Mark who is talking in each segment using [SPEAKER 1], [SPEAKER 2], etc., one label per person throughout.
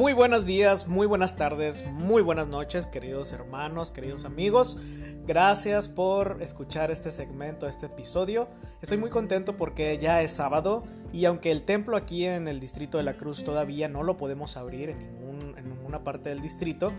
[SPEAKER 1] Muy buenos días, muy buenas tardes, muy buenas noches, queridos hermanos, queridos amigos. Gracias por escuchar este segmento, este episodio. Estoy muy contento porque ya es sábado y aunque el templo aquí en el distrito de la Cruz todavía no lo podemos abrir en, ningún, ninguna parte del distrito,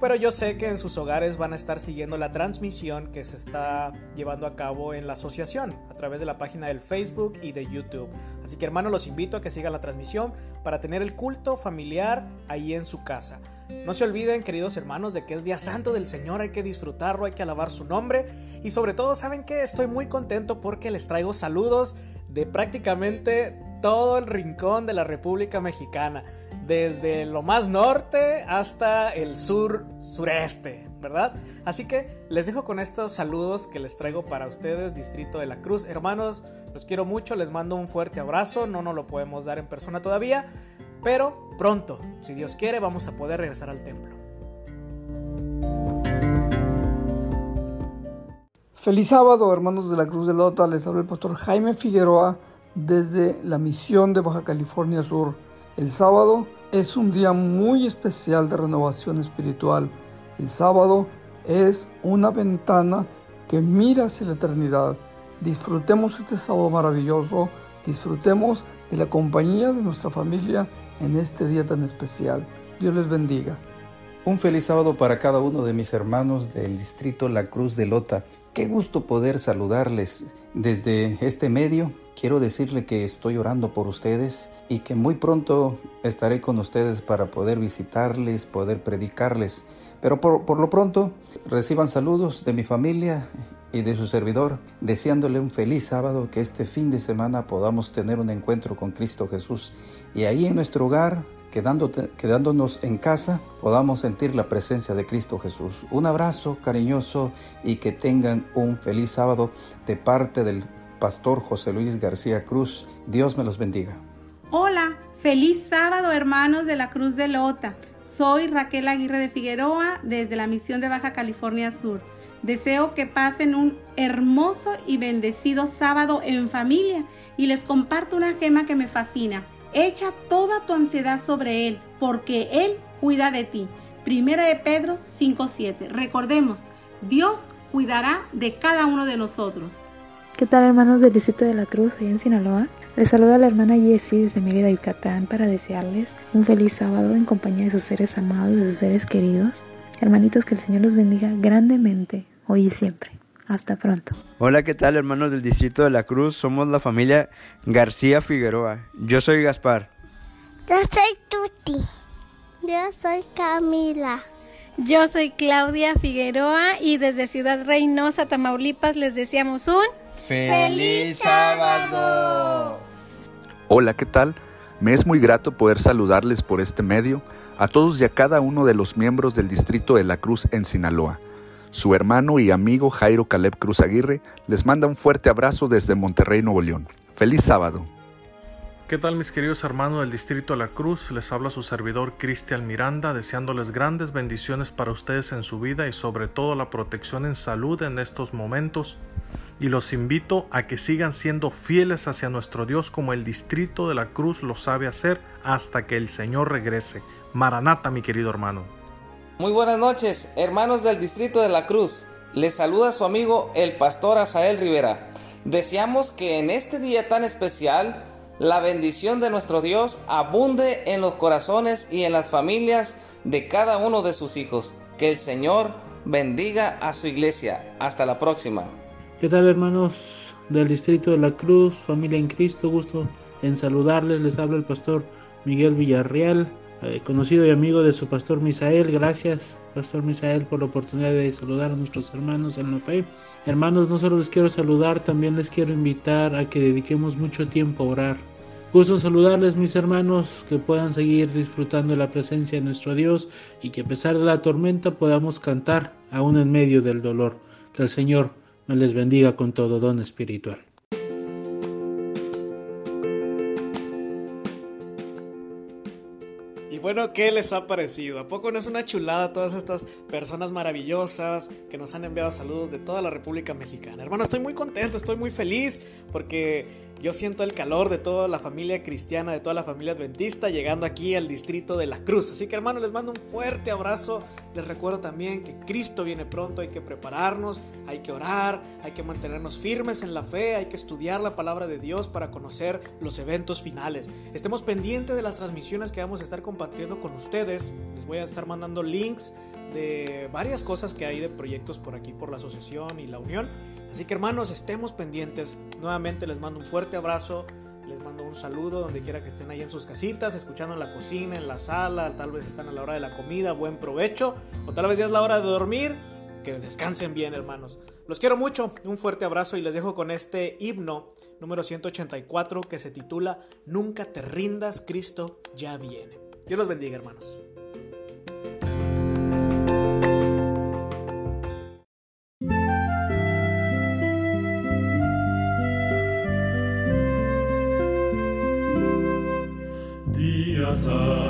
[SPEAKER 1] pero yo sé que en sus hogares van a estar siguiendo la transmisión que se está llevando a cabo en la asociación a través de la página del Facebook y de YouTube. Así que hermanos, los invito a que sigan la transmisión para tener el culto familiar ahí en su casa. No se olviden, queridos hermanos, de que es día santo del Señor, hay que disfrutarlo, hay que alabar su nombre y sobre todo, ¿saben que Estoy muy contento porque les traigo saludos de prácticamente todo el rincón de la República Mexicana desde lo más norte hasta el sur sureste, ¿verdad? Así que les dejo con estos saludos que les traigo para ustedes, Distrito de la Cruz. Hermanos, los quiero mucho, les mando un fuerte abrazo, no nos lo podemos dar en persona todavía, pero pronto, si Dios quiere, vamos a poder regresar al templo.
[SPEAKER 2] Feliz sábado, hermanos de la Cruz de Lota, les habla el pastor Jaime Figueroa desde la misión de Baja California Sur. El sábado es un día muy especial de renovación espiritual. El sábado es una ventana que mira hacia la eternidad. Disfrutemos este sábado maravilloso, disfrutemos de la compañía de nuestra familia en este día tan especial. Dios les bendiga.
[SPEAKER 3] Un feliz sábado para cada uno de mis hermanos del distrito La Cruz de Lota. Qué gusto poder saludarles desde este medio Quiero decirle que estoy orando por ustedes y que muy pronto estaré con ustedes para poder visitarles, poder predicarles. Pero por, lo pronto reciban saludos de mi familia y de su servidor, deseándole un feliz sábado, que este fin de semana podamos tener un encuentro con Cristo Jesús y ahí en nuestro hogar quedándonos en casa, podamos sentir la presencia de Cristo Jesús. Un abrazo cariñoso y que tengan un feliz sábado de parte del Pastor José Luis García Cruz. Dios me los bendiga.
[SPEAKER 4] Hola, feliz sábado hermanos de la Cruz de Lota. Soy Raquel Aguirre de Figueroa desde la misión de Baja California Sur. Deseo que pasen un hermoso y bendecido sábado en familia y les comparto una gema que me fascina. Echa toda tu ansiedad sobre Él, porque Él cuida de ti. Primera de Pedro 5.7. Recordemos, Dios cuidará de cada uno de nosotros.
[SPEAKER 5] ¿Qué tal hermanos del Distrito de la Cruz, allá en Sinaloa? Les saluda la hermana Jessie desde Mérida, Yucatán, para desearles un feliz sábado en compañía de sus seres amados, de sus seres queridos. Hermanitos, que el Señor los bendiga grandemente, hoy y siempre. Hasta pronto.
[SPEAKER 6] Hola, ¿qué tal hermanos del Distrito de la Cruz? Somos la familia García Figueroa. Yo soy Gaspar.
[SPEAKER 7] Yo soy Tuti. Yo soy Camila.
[SPEAKER 8] Yo soy Claudia Figueroa y desde Ciudad Reynosa, Tamaulipas, les deseamos un
[SPEAKER 9] ¡Feliz sábado!
[SPEAKER 10] Hola, ¿qué tal? Me es muy grato poder saludarles por este medio a todos y a cada uno de los miembros del Distrito de la Cruz en Sinaloa. Su hermano y amigo Jairo Caleb Cruz Aguirre les manda un fuerte abrazo desde Monterrey, Nuevo León. ¡Feliz sábado!
[SPEAKER 11] ¿Qué tal mis queridos hermanos del Distrito de la Cruz? Les habla su servidor Cristian Miranda, deseándoles grandes bendiciones para ustedes en su vida y sobre todo la protección en salud en estos momentos. Y los invito a que sigan siendo fieles hacia nuestro Dios como el Distrito de la Cruz lo sabe hacer hasta que el Señor regrese. Maranata, mi querido hermano.
[SPEAKER 12] Muy buenas noches, hermanos del Distrito de la Cruz. Les saluda su amigo el pastor Asael Rivera. Deseamos que en este día tan especial la bendición de nuestro Dios abunde en los corazones y en las familias de cada uno de sus hijos. Que el Señor bendiga a su iglesia. Hasta la próxima.
[SPEAKER 13] ¿Qué tal hermanos del Distrito de la Cruz, familia en Cristo? Gusto en saludarles. Les habla el pastor Miguel Villarreal, eh, conocido y amigo de su pastor Misael. Gracias, pastor Misael, por la oportunidad de saludar a nuestros hermanos en la fe. Hermanos, no solo les quiero saludar, también les quiero invitar a que dediquemos mucho tiempo a orar. Gusto en saludarles mis hermanos, que puedan seguir disfrutando de la presencia de nuestro Dios y que a pesar de la tormenta podamos cantar aún en medio del dolor. Que el Señor les bendiga con todo don espiritual.
[SPEAKER 1] bueno, ¿qué les ha parecido? ¿A poco no es una chulada todas estas personas maravillosas que nos han enviado saludos de toda la República Mexicana? Hermano, estoy muy contento, estoy muy feliz porque Yo siento el calor de toda la familia cristiana, de toda la familia adventista, llegando aquí al distrito de la Cruz. Así que hermanos, les mando un fuerte abrazo. Les recuerdo también que Cristo viene pronto, hay que prepararnos, hay que orar, hay que mantenernos firmes en la fe, hay que estudiar la palabra de Dios para conocer los eventos finales. Estemos pendientes de las transmisiones que vamos a estar compartiendo con ustedes. Les voy a estar mandando links de varias cosas que hay de proyectos por aquí, por la asociación y la unión. Así que hermanos, estemos pendientes. Nuevamente les mando un fuerte abrazo. Les mando un saludo donde quiera que estén ahí en sus casitas, escuchando en la cocina, en la sala, tal vez están a la hora de la comida, buen provecho, o tal vez ya es la hora de dormir. Que descansen bien, hermanos. Los quiero mucho, un fuerte abrazo y les dejo con este himno número 184 que se titula Nunca te rindas, Cristo ya viene. Dios los bendiga, hermanos.
[SPEAKER 14] Sé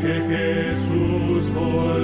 [SPEAKER 14] que Jesús volverá.